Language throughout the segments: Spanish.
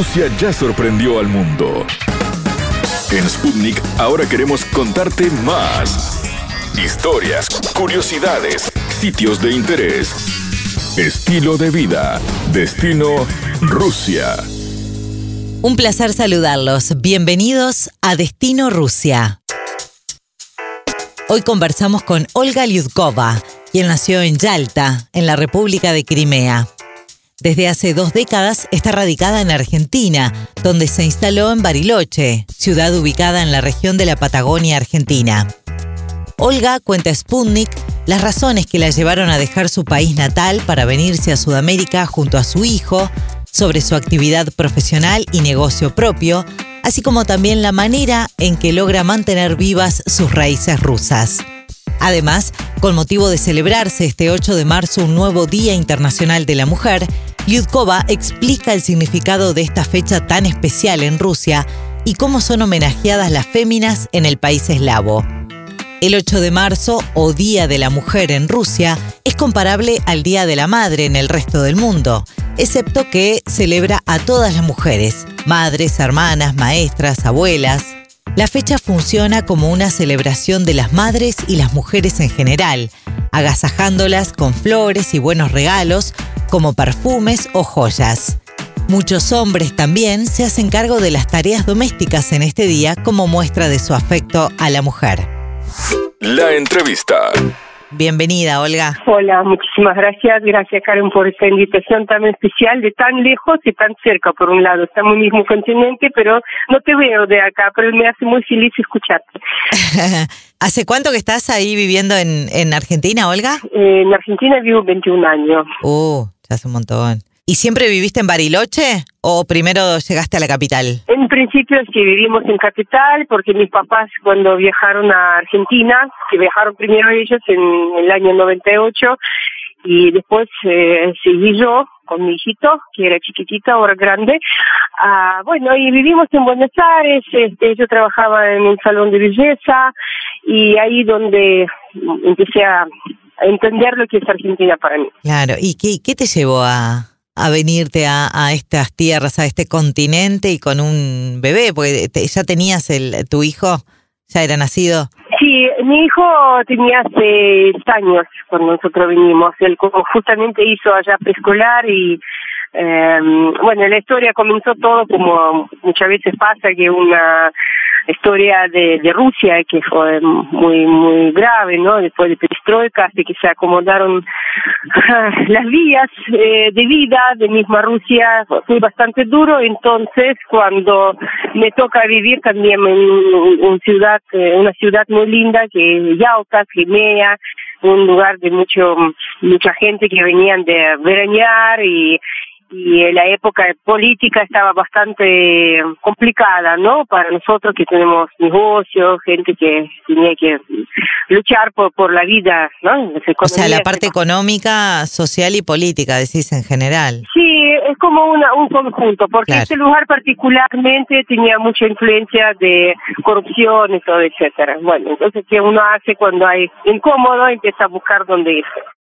Rusia ya sorprendió al mundo. En Sputnik ahora queremos contarte más. Historias, curiosidades, sitios de interés, estilo de vida, destino Rusia. Un placer saludarlos. Bienvenidos a Destino Rusia. Hoy conversamos con Olga Lyudkova, quien nació en Yalta, en la República de Crimea. Desde hace dos décadas está radicada en Argentina, donde se instaló en Bariloche, ciudad ubicada en la región de la Patagonia Argentina. Olga cuenta a Sputnik las razones que la llevaron a dejar su país natal para venirse a Sudamérica junto a su hijo, sobre su actividad profesional y negocio propio, así como también la manera en que logra mantener vivas sus raíces rusas. Además, con motivo de celebrarse este 8 de marzo un nuevo Día Internacional de la Mujer, Lyudkova explica el significado de esta fecha tan especial en Rusia y cómo son homenajeadas las féminas en el país eslavo. El 8 de marzo, o Día de la Mujer en Rusia, es comparable al Día de la Madre en el resto del mundo, excepto que celebra a todas las mujeres, madres, hermanas, maestras, abuelas, la fecha funciona como una celebración de las madres y las mujeres en general, agasajándolas con flores y buenos regalos como perfumes o joyas. Muchos hombres también se hacen cargo de las tareas domésticas en este día como muestra de su afecto a la mujer. La entrevista. Bienvenida, Olga. Hola, muchísimas gracias. Gracias, Karen, por esta invitación tan especial de tan lejos y tan cerca, por un lado. Estamos en el mismo continente, pero no te veo de acá, pero me hace muy feliz escucharte. ¿Hace cuánto que estás ahí viviendo en, en Argentina, Olga? Eh, en Argentina vivo 21 años. Uh, ya hace un montón. ¿Y siempre viviste en Bariloche o primero llegaste a la capital? En principio sí vivimos en capital porque mis papás cuando viajaron a Argentina, que viajaron primero ellos en el año 98 y después eh, seguí yo con mi hijito, que era chiquitito, ahora grande. Ah, bueno, y vivimos en Buenos Aires, este, yo trabajaba en un salón de belleza y ahí donde empecé a, entender lo que es Argentina para mí. Claro, ¿y qué, qué te llevó a, a venirte a, a, estas tierras, a este continente y con un bebé? Porque te, ya tenías el, tu hijo, ya era nacido. Sí, mi hijo tenía seis años cuando nosotros vinimos. Él justamente hizo allá preescolar y eh, bueno, la historia comenzó todo como muchas veces pasa que una historia de, de Rusia que fue muy muy grave, ¿no? Después de perestroika, así que se acomodaron las vías eh, de vida de misma Rusia, fue bastante duro, entonces cuando me toca vivir también en una ciudad, eh, una ciudad muy linda que es Yauta, Crimea, un lugar de mucho mucha gente que venían de veranear y y la época política estaba bastante complicada, ¿no? Para nosotros que tenemos negocios, gente que tenía que luchar por, por la vida, ¿no? O sea, la parte económica, social y política, decís en general. Sí, es como una, un conjunto, porque claro. este lugar particularmente tenía mucha influencia de corrupción y todo, etcétera. Bueno, entonces, ¿qué uno hace cuando hay incómodo? Empieza a buscar dónde ir.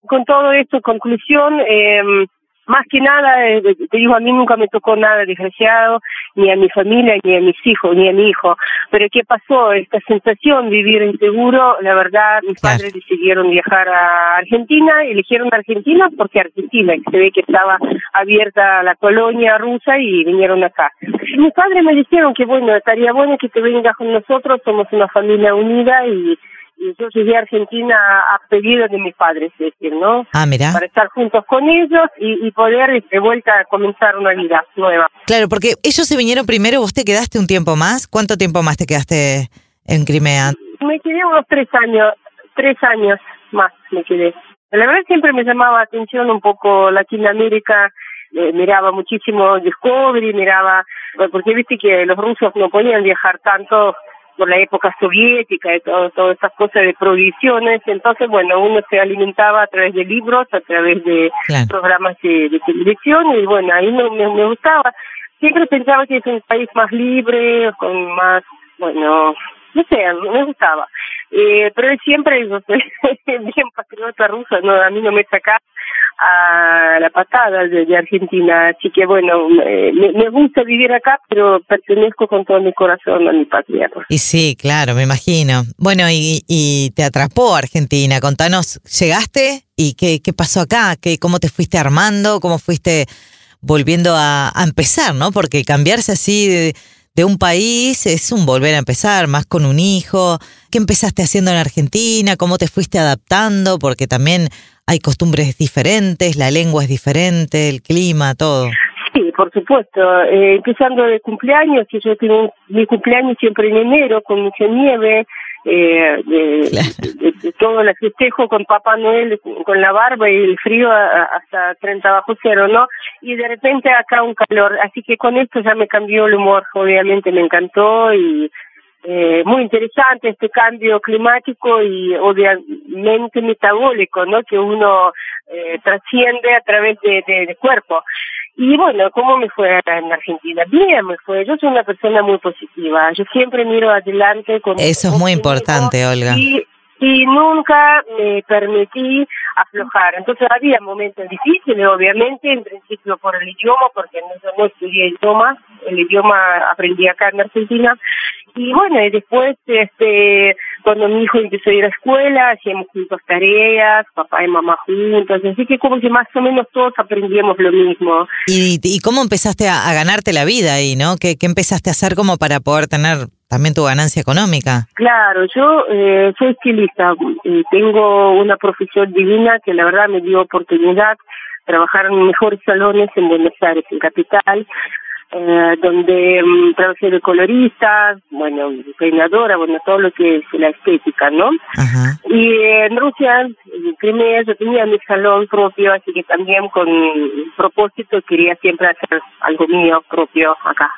Con todo esto, conclusión, eh, más que nada, eh, te digo, a mí nunca me tocó nada desgraciado, ni a mi familia, ni a mis hijos, ni a mi hijo. Pero ¿qué pasó? Esta sensación de vivir inseguro, la verdad, mis claro. padres decidieron viajar a Argentina, eligieron Argentina porque Argentina, se ve que estaba abierta la colonia rusa y vinieron acá. Mis padres me dijeron que bueno, estaría bueno que te vengas con nosotros, somos una familia unida y yo llegué a Argentina a pedido de mis padres, es decir, ¿no? Ah, mira. Para estar juntos con ellos y, y poder de vuelta a comenzar una vida nueva. Claro, porque ellos se vinieron primero, vos te quedaste un tiempo más. ¿Cuánto tiempo más te quedaste en Crimea? Me quedé unos tres años, tres años más me quedé. La verdad siempre me llamaba atención un poco Latinoamérica, eh, miraba muchísimo Discovery, miraba, porque viste que los rusos no podían viajar tanto por la época soviética y todo, todas estas cosas de prohibiciones. Entonces, bueno, uno se alimentaba a través de libros, a través de claro. programas de, de, televisión y bueno, ahí me, me, me, gustaba. Siempre pensaba que es un país más libre, con más, bueno, no sé, me gustaba. Eh, pero siempre yo soy bien patriota rusa, no, a mí no me saca a la patada de, Argentina. Así que bueno, me, gusta vivir acá, pero pertenezco con todo mi corazón a mi patria. Y sí, claro, me imagino. Bueno, y, y te atrapó Argentina. Contanos, ¿llegaste? ¿Y qué, qué pasó acá? ¿Qué, ¿Cómo te fuiste armando? ¿Cómo fuiste volviendo a, a empezar, no? Porque cambiarse así... De, de un país es un volver a empezar, más con un hijo. ¿Qué empezaste haciendo en Argentina? ¿Cómo te fuiste adaptando? Porque también hay costumbres diferentes, la lengua es diferente, el clima, todo. Sí, por supuesto. Eh, empezando de cumpleaños, yo tengo mi cumpleaños siempre en enero, con mucha nieve, eh, de, todo el festejo con Papá Noel, con la barba y el frío hasta 30 bajo cero, ¿no? Y de repente acá un calor, así que con esto ya me cambió el humor, obviamente me encantó y eh, muy interesante este cambio climático y obviamente metabólico, ¿no? Que uno eh, trasciende a través de, de cuerpo. Y bueno, ¿cómo me fue en Argentina? Bien me fue. Yo soy una persona muy positiva. Yo siempre miro adelante con... Eso es muy importante, Olga. Y, y nunca me permití aflojar. Entonces había momentos difíciles, obviamente, en principio por el idioma, porque no, no estudié idioma. El idioma aprendí acá en Argentina. Y bueno, y después, este cuando mi hijo empezó a ir a escuela, hacíamos juntos tareas, papá y mamá juntos, así que como que más o menos todos aprendíamos lo mismo. ¿Y, y cómo empezaste a, ganarte la vida ahí, no? ¿Qué, ¿Qué empezaste a hacer como para poder tener también tu ganancia económica? Claro, yo eh, soy estilista, y tengo una profesión divina que la verdad me dio oportunidad de trabajar en mejores salones en Buenos Aires, en Capital, eh, donde um, trabajé de colorista, bueno, peinadora, bueno, todo lo que es la estética, ¿no? Y en Rusia, en Crimea, yo tenía mi salón propio, así que también con propósito quería siempre hacer algo mío propio acá.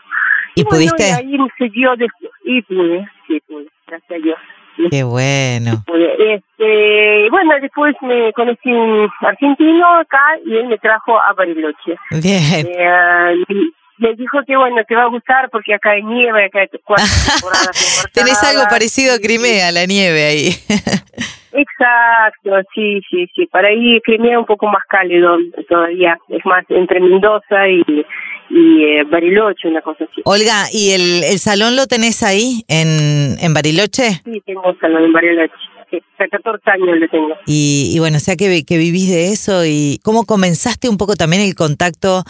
¿Y, pudiste? y ahí se dio, de, y pude, sí pude, gracias a Dios. Qué bueno. Este, bueno, después me conocí un argentino acá y él me trajo a Bariloche. Bien. Eh, me dijo que bueno, te va a gustar porque acá hay nieve, acá hay cuatro temporadas. Tenés algo parecido a Crimea, la nieve ahí. Exacto, sí, sí, sí. Para ahí Crimea es un poco más cálido todavía, es más entre Mendoza y, y eh, Bariloche, una cosa así. Olga, ¿y el, el salón lo tenés ahí en, en Bariloche? Sí, tengo un salón en Bariloche. Sí, 14 años lo tengo. Y, y bueno, o sea que, que vivís de eso y cómo comenzaste un poco también el contacto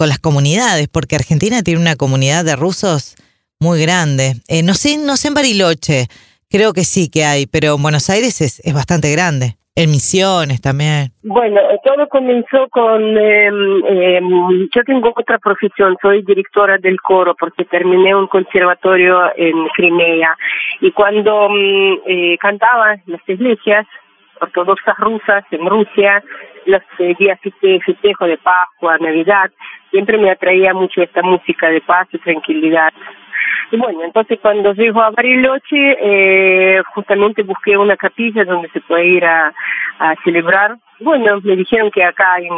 con las comunidades, porque Argentina tiene una comunidad de rusos muy grande. Eh, no sé, no sé en Bariloche, creo que sí que hay, pero en Buenos Aires es, es bastante grande. En Misiones también. Bueno, todo comenzó con, em, yo tengo otra profesión, soy directora del coro porque terminé un conservatorio en Crimea y cuando mm, eh, cantaba en las iglesias ortodoxas rusas en Rusia, los eh, días de festejo de Pascua, Navidad, siempre me atraía mucho esta música de paz y tranquilidad. Bueno, entonces cuando llego a Bariloche, eh, justamente busqué una capilla donde se puede ir a, celebrar. Bueno, me dijeron que acá en,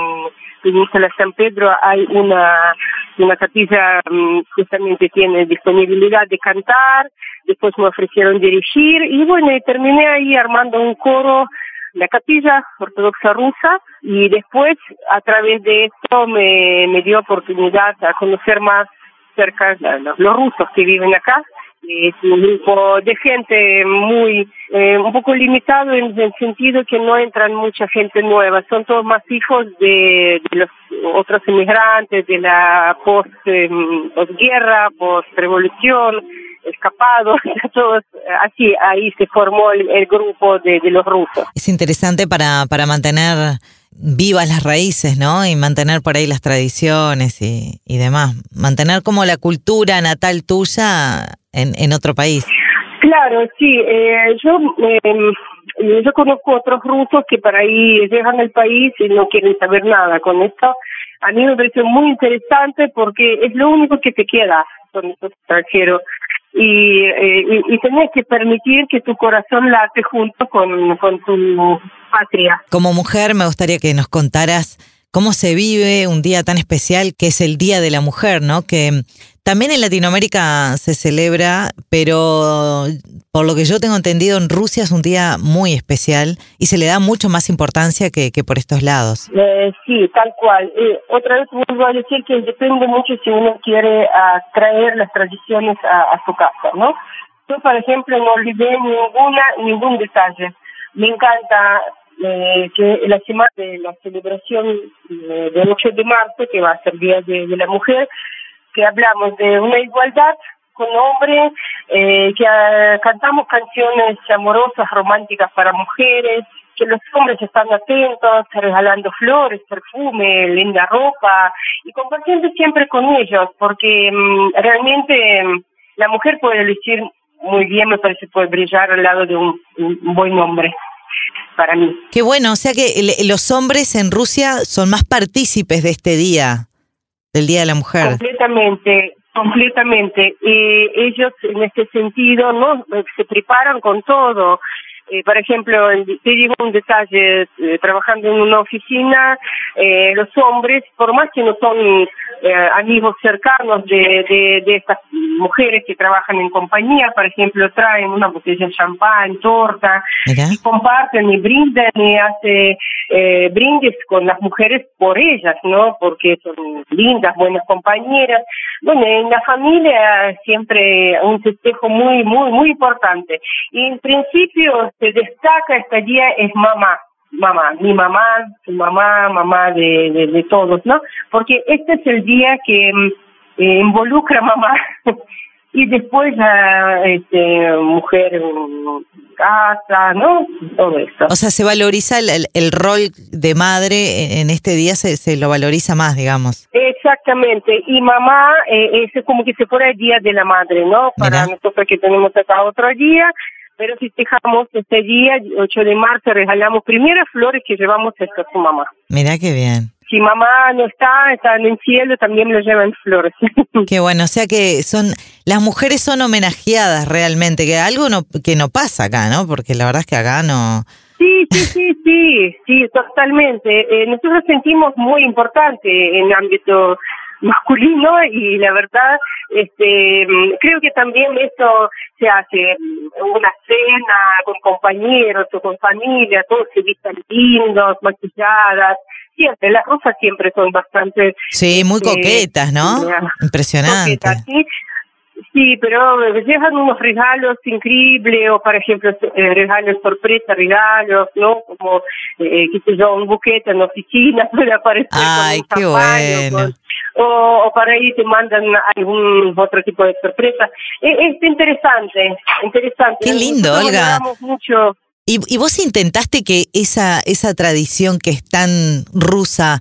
en San Pedro hay una, una capilla mm, justamente tiene disponibilidad de cantar, después me ofrecieron dirigir y bueno, y terminé ahí armando un coro la capilla ortodoxa rusa y después a través de esto me, me dio oportunidad a conocer más cerca los, los rusos que viven acá. Es un grupo de gente muy, eh, un poco limitado en el sentido que no entran mucha gente nueva, son todos más hijos de, de los otros inmigrantes, de la post, eh, postguerra, post-revolución, escapados, todos así, ahí se formó el, grupo de, los rusos. Es interesante para, para mantener vivas las raíces, ¿no? Y mantener por ahí las tradiciones y, demás. Mantener como la cultura natal tuya en, en otro país. Claro, sí. Eh, yo eh, yo conozco otros rusos que para ahí dejan el país y no quieren saber nada con esto. A mí me parece muy interesante porque es lo único que te queda con estos extranjeros y, eh, y, tenés que permitir que tu corazón late junto con, con tu patria. Como mujer me gustaría que nos contaras cómo se vive un día tan especial que es el Día de la Mujer, ¿no? Que También en Latinoamérica se celebra, pero por lo que yo tengo entendido, en Rusia es un día muy especial y se le da mucho más importancia que, que por estos lados. Eh, sí, tal cual. Eh, otra vez vuelvo a decir que depende mucho si uno quiere traer las tradiciones a, a su casa, ¿no? Yo, por ejemplo, no olvidé ninguna, ningún detalle. Me encanta eh, que la semana de la celebración eh, del 8 de marzo, que va a ser Día de, la Mujer, que hablamos de una igualdad con hombres, eh, que ah, cantamos canciones amorosas, románticas para mujeres, que los hombres están atentos, regalando flores, perfume, linda ropa y compartiendo siempre con ellos, porque mm, realmente mm, la mujer puede lucir muy bien, me parece, puede brillar al lado de un buen hombre para mí. Qué bueno, o sea que los hombres en Rusia son más partícipes de este día, del Día de la Mujer. Completamente, completamente. y ellos en este sentido no se preparan con todo. Eh, por ejemplo, te digo un detalle, eh, trabajando en una oficina, eh, los hombres, por más que no son eh, amigos cercanos de, de, de, estas mujeres que trabajan en compañía, por ejemplo, traen una botella de champán, torta, y comparten y brindan y hacen eh, brindes con las mujeres por ellas, ¿no? Porque son lindas, buenas compañeras. Bueno, en la familia siempre un festejo muy, muy, muy importante. Y en principio se destaca este día es mamá mamá, mi mamá, su mamá, mamá de, de, todos, ¿no? Porque este es el día que mm, eh, involucra a mamá y después a este, mujer casa, ¿no? Todo eso. O sea, se valoriza el, el, rol de madre en este día, se, se lo valoriza más, digamos. Exactamente, y mamá eh, es como que se fuera el día de la madre, ¿no? Para nosotros que tenemos acá otro día, pero festejamos este día, 8 de marzo, regalamos primeras flores que llevamos a su mamá. Mira qué bien. Si mamá no está, está en el cielo, también le llevan flores. Qué bueno, o sea que son las mujeres son homenajeadas realmente, que algo no que no pasa acá, ¿no? Porque la verdad es que acá no Sí, sí, sí, sí, sí, totalmente. Eh, nosotros sentimos muy importante en el ámbito masculino y la verdad este creo que también esto se hace una cena con compañeros o con familia todos se vistan lindos maquilladas siempre las rosas siempre son bastante sí muy este, coquetas no impresionante ¿sí? Sí, pero dejan unos regalos increíbles, o por ejemplo, eh, regalos sorpresa, regalos, ¿no? Como, eh, qué sé yo, un buquete en la oficina puede aparecer Ay, qué bueno o, o para ahí te mandan algún otro tipo de sorpresa. Es, es interesante, interesante. Qué lindo, Olga. Mucho. ¿Y, ¿Y vos intentaste que esa, esa tradición que es tan rusa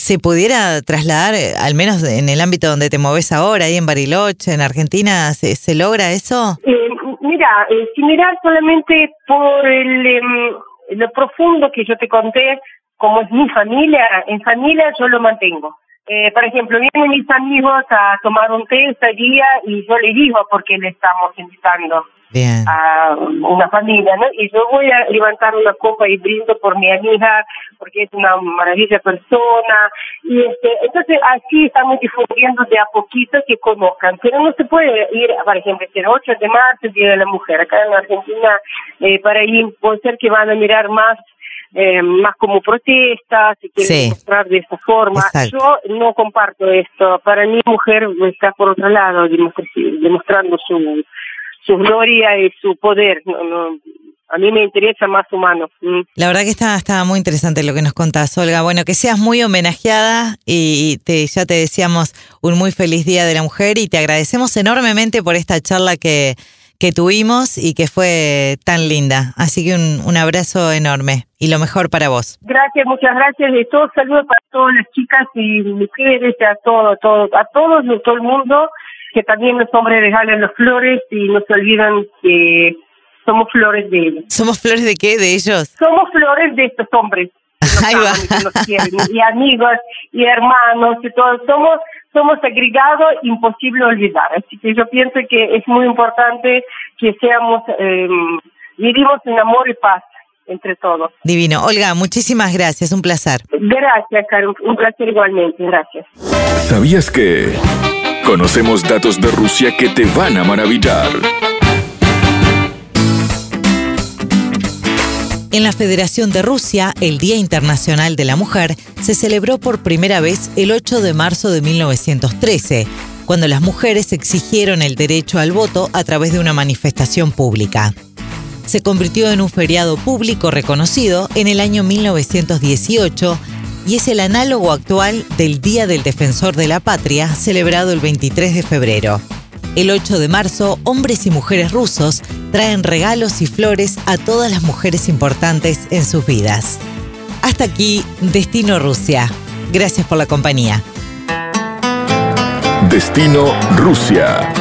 se pudiera trasladar, al menos en el ámbito donde te moves ahora, ahí en Bariloche, en Argentina, ¿se, se logra eso? Eh, mira, eh, si mirar solamente por el, em, lo profundo que yo te conté, como es mi familia, en familia yo lo mantengo. Eh, por ejemplo, vienen mis amigos a tomar un té ese día y yo le digo por qué le estamos invitando a una familia, ¿no? Y yo voy a levantar una copa y brindo por mi amiga porque es una maravilla persona y este, entonces así estamos difundiendo de a poquito que conozcan, pero no se puede ir, por ejemplo, el 8 de marzo, Día de la Mujer, acá en Argentina, eh, para ir, puede ser que van a mirar más eh, más como protesta, si quieren mostrar de esta forma. Yo no comparto esto. Para mí, mujer está por otro lado, demostrando su, su gloria y su poder. No, no, a mí me interesa más humano. Mm. La verdad que está, está muy interesante lo que nos contás, Olga. Bueno, que seas muy homenajeada y te, ya te deseamos un muy feliz Día de la Mujer y te agradecemos enormemente por esta charla que, que tuvimos y que fue tan linda. Así que un, un abrazo enorme y lo mejor para vos. Gracias, muchas gracias. Y todo saludo para todas las chicas y mujeres, a todo, todo, a todos, a todo el mundo, que también los hombres regalen las flores y no se olvidan que somos flores de ellos. ¿Somos flores de qué? ¿De ellos? Somos flores de estos hombres. Y amigos y hermanos y todos somos somos agregados imposible olvidar así que yo pienso que es muy importante que seamos eh, vivimos en amor y paz entre todos. Divino. Olga, muchísimas gracias, un placer. Gracias, Caro, un placer igualmente, gracias. ¿Sabías que... conocemos datos de Rusia que te van a maravillar. En la Federación de Rusia, el Día Internacional de la Mujer se celebró por primera vez el 8 de marzo de 1913, cuando las mujeres exigieron el derecho al voto a través de una manifestación pública. Se convirtió en un feriado público reconocido en el año 1918 y es el análogo actual del Día del Defensor de la Patria, celebrado el 23 de febrero. El 8 de marzo, hombres y mujeres rusos traen regalos y flores a todas las mujeres importantes en sus vidas. Hasta aquí, Destino Rusia. Gracias por la compañía. Destino Rusia.